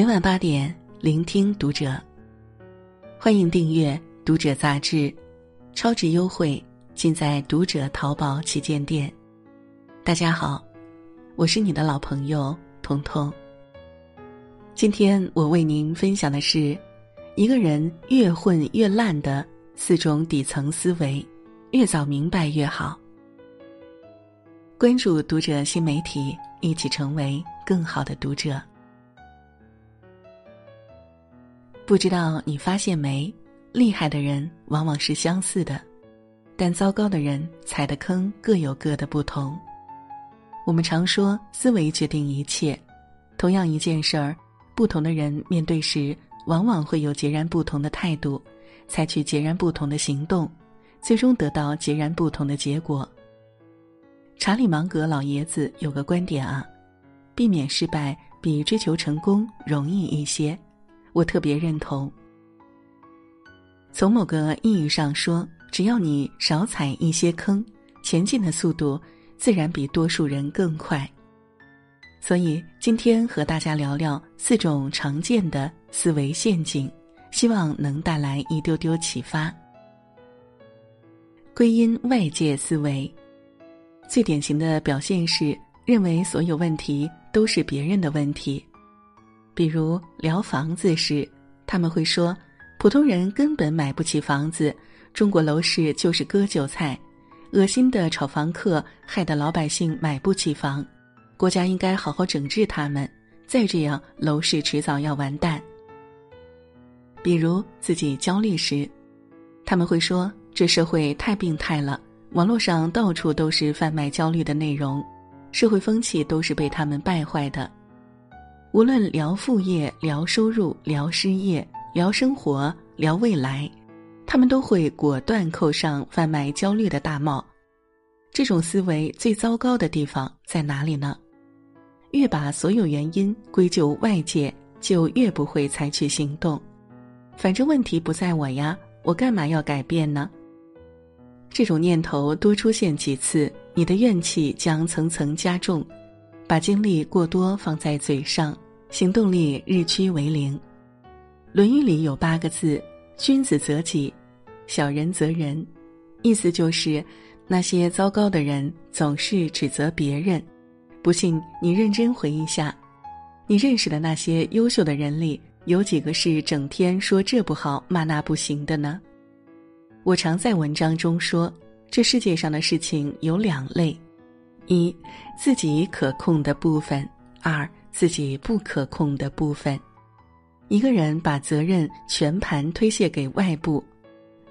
每晚八点，聆听读者。欢迎订阅《读者》杂志，超值优惠尽在《读者》淘宝旗舰店。大家好，我是你的老朋友彤彤。今天我为您分享的是，一个人越混越烂的四种底层思维，越早明白越好。关注《读者》新媒体，一起成为更好的读者。不知道你发现没？厉害的人往往是相似的，但糟糕的人踩的坑各有各的不同。我们常说思维决定一切，同样一件事儿，不同的人面对时，往往会有截然不同的态度，采取截然不同的行动，最终得到截然不同的结果。查理芒格老爷子有个观点啊，避免失败比追求成功容易一些。我特别认同。从某个意义上说，只要你少踩一些坑，前进的速度自然比多数人更快。所以今天和大家聊聊四种常见的思维陷阱，希望能带来一丢丢启发。归因外界思维，最典型的表现是认为所有问题都是别人的问题。比如聊房子时，他们会说，普通人根本买不起房子，中国楼市就是割韭菜，恶心的炒房客害得老百姓买不起房，国家应该好好整治他们，再这样楼市迟早要完蛋。比如自己焦虑时，他们会说，这社会太病态了，网络上到处都是贩卖焦虑的内容，社会风气都是被他们败坏的。无论聊副业、聊收入、聊失业、聊生活、聊未来，他们都会果断扣上贩卖焦虑的大帽。这种思维最糟糕的地方在哪里呢？越把所有原因归咎外界，就越不会采取行动。反正问题不在我呀，我干嘛要改变呢？这种念头多出现几次，你的怨气将层层加重。把精力过多放在嘴上，行动力日趋为零。《论语》里有八个字：“君子择己，小人择人。”意思就是，那些糟糕的人总是指责别人。不信你认真回忆下，你认识的那些优秀的人里，有几个是整天说这不好、骂那不行的呢？我常在文章中说，这世界上的事情有两类。一，自己可控的部分；二，自己不可控的部分。一个人把责任全盘推卸给外部，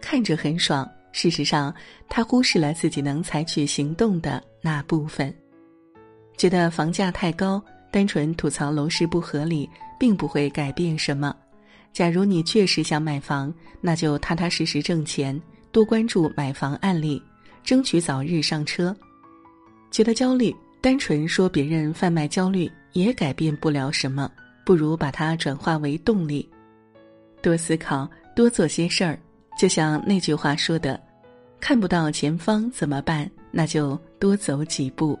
看着很爽，事实上他忽视了自己能采取行动的那部分。觉得房价太高，单纯吐槽楼市不合理，并不会改变什么。假如你确实想买房，那就踏踏实实挣钱，多关注买房案例，争取早日上车。觉得焦虑，单纯说别人贩卖焦虑也改变不了什么，不如把它转化为动力，多思考，多做些事儿。就像那句话说的：“看不到前方怎么办？那就多走几步。”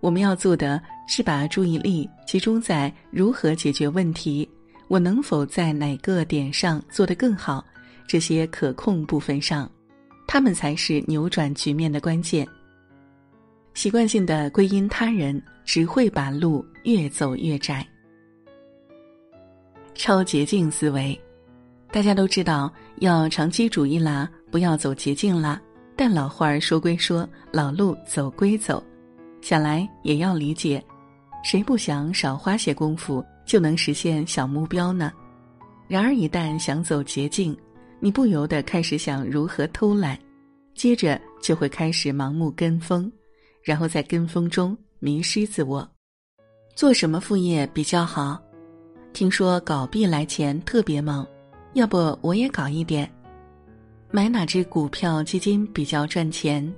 我们要做的是把注意力集中在如何解决问题，我能否在哪个点上做得更好，这些可控部分上，他们才是扭转局面的关键。习惯性的归因他人，只会把路越走越窄。超捷径思维，大家都知道要长期主义啦，不要走捷径啦。但老话儿说归说，老路走归走，想来也要理解，谁不想少花些功夫就能实现小目标呢？然而一旦想走捷径，你不由得开始想如何偷懒，接着就会开始盲目跟风。然后在跟风中迷失自我，做什么副业比较好？听说搞币来钱特别猛，要不我也搞一点？买哪只股票基金比较赚钱？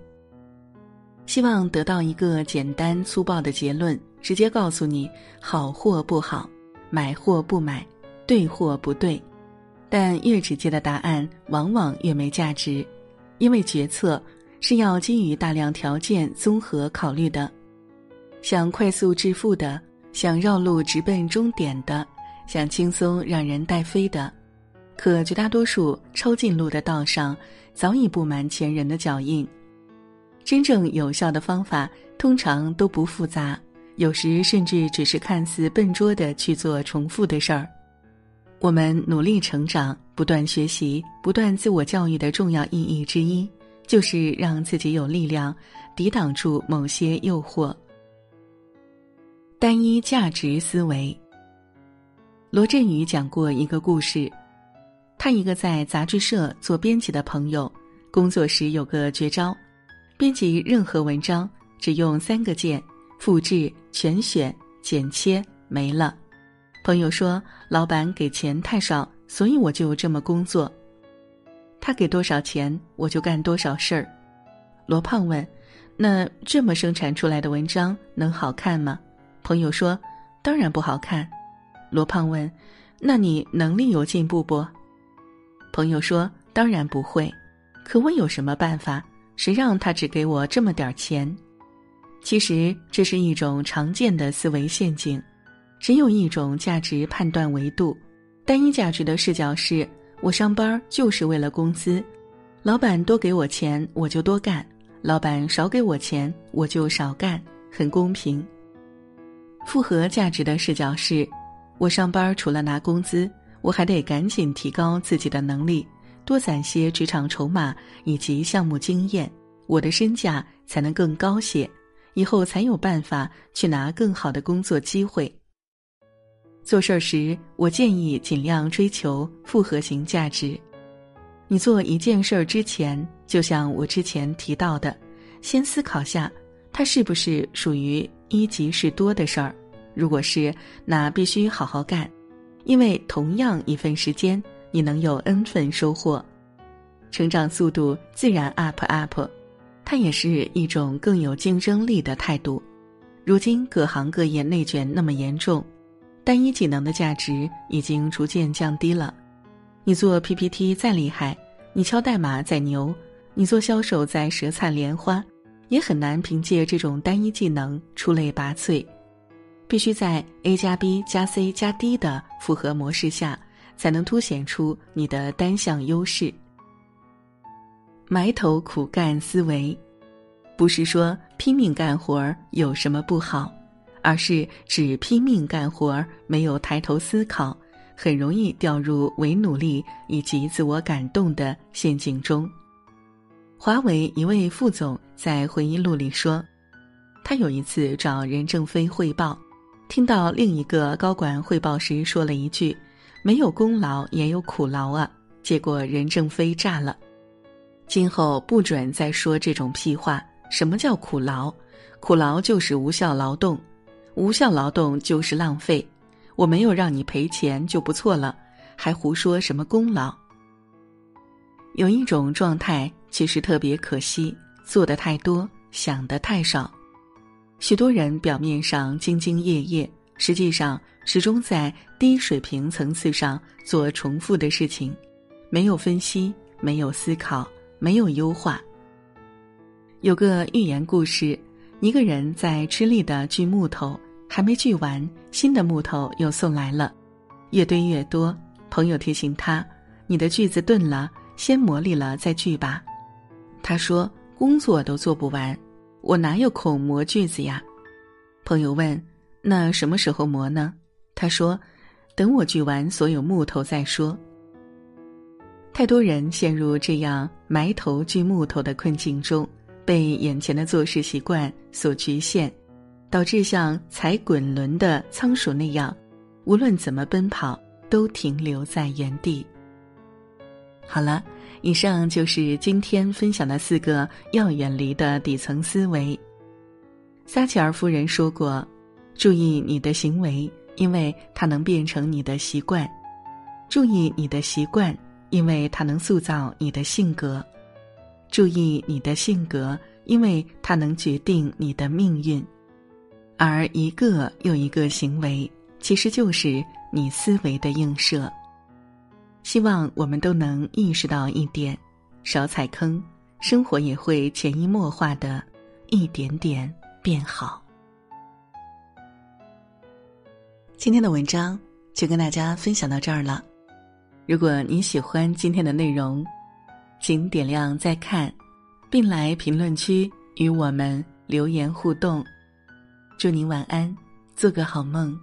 希望得到一个简单粗暴的结论，直接告诉你好或不好，买或不买，对或不对。但越直接的答案往往越没价值，因为决策。是要基于大量条件综合考虑的，想快速致富的，想绕路直奔终点的，想轻松让人带飞的，可绝大多数抄近路的道上早已布满前人的脚印。真正有效的方法通常都不复杂，有时甚至只是看似笨拙的去做重复的事儿。我们努力成长、不断学习、不断自我教育的重要意义之一，就是让自己有力量抵挡住某些诱惑。单一价值思维。罗振宇讲过一个故事，他一个在杂志社做编辑的朋友，工作时有个绝招，编辑任何文章只用三个键：复制、全选、剪切，没了。朋友说：“老板给钱太少，所以我就这么工作。他给多少钱，我就干多少事儿。”罗胖问：“那这么生产出来的文章能好看吗？”朋友说：“当然不好看。”罗胖问：“那你能力有进步不？”朋友说：“当然不会。可我有什么办法？谁让他只给我这么点儿钱？”其实这是一种常见的思维陷阱。只有一种价值判断维度，单一价值的视角是：我上班就是为了工资，老板多给我钱我就多干，老板少给我钱我就少干，很公平。复合价值的视角是：我上班除了拿工资，我还得赶紧提高自己的能力，多攒些职场筹码以及项目经验，我的身价才能更高些，以后才有办法去拿更好的工作机会。做事儿时，我建议尽量追求复合型价值。你做一件事儿之前，就像我之前提到的，先思考下，它是不是属于一即是多的事儿。如果是，那必须好好干，因为同样一份时间，你能有 n 份收获，成长速度自然 up up。它也是一种更有竞争力的态度。如今各行各业内卷那么严重。单一技能的价值已经逐渐降低了。你做 PPT 再厉害，你敲代码再牛，你做销售再舌灿莲花，也很难凭借这种单一技能出类拔萃。必须在 A 加 B 加 C 加 D 的复合模式下，才能凸显出你的单项优势。埋头苦干思维，不是说拼命干活儿有什么不好。而是只拼命干活儿，没有抬头思考，很容易掉入伪努力以及自我感动的陷阱中。华为一位副总在回忆录里说，他有一次找任正非汇报，听到另一个高管汇报时说了一句：“没有功劳也有苦劳啊。”结果任正非炸了，今后不准再说这种屁话。什么叫苦劳？苦劳就是无效劳动。无效劳动就是浪费，我没有让你赔钱就不错了，还胡说什么功劳？有一种状态其实特别可惜，做的太多，想的太少。许多人表面上兢兢业业，实际上始终在低水平层次上做重复的事情，没有分析，没有思考，没有优化。有个寓言故事，一个人在吃力的锯木头。还没锯完，新的木头又送来了，越堆越多。朋友提醒他：“你的锯子钝了，先磨砺了再锯吧。”他说：“工作都做不完，我哪有空磨锯子呀？”朋友问：“那什么时候磨呢？”他说：“等我锯完所有木头再说。”太多人陷入这样埋头锯木头的困境中，被眼前的做事习惯所局限。导致像踩滚轮的仓鼠那样，无论怎么奔跑，都停留在原地。好了，以上就是今天分享的四个要远离的底层思维。撒切尔夫人说过：“注意你的行为，因为它能变成你的习惯；注意你的习惯，因为它能塑造你的性格；注意你的性格，因为它能决定你的命运。”而一个又一个行为，其实就是你思维的映射。希望我们都能意识到一点，少踩坑，生活也会潜移默化的一点点变好。今天的文章就跟大家分享到这儿了。如果你喜欢今天的内容，请点亮再看，并来评论区与我们留言互动。祝您晚安，做个好梦。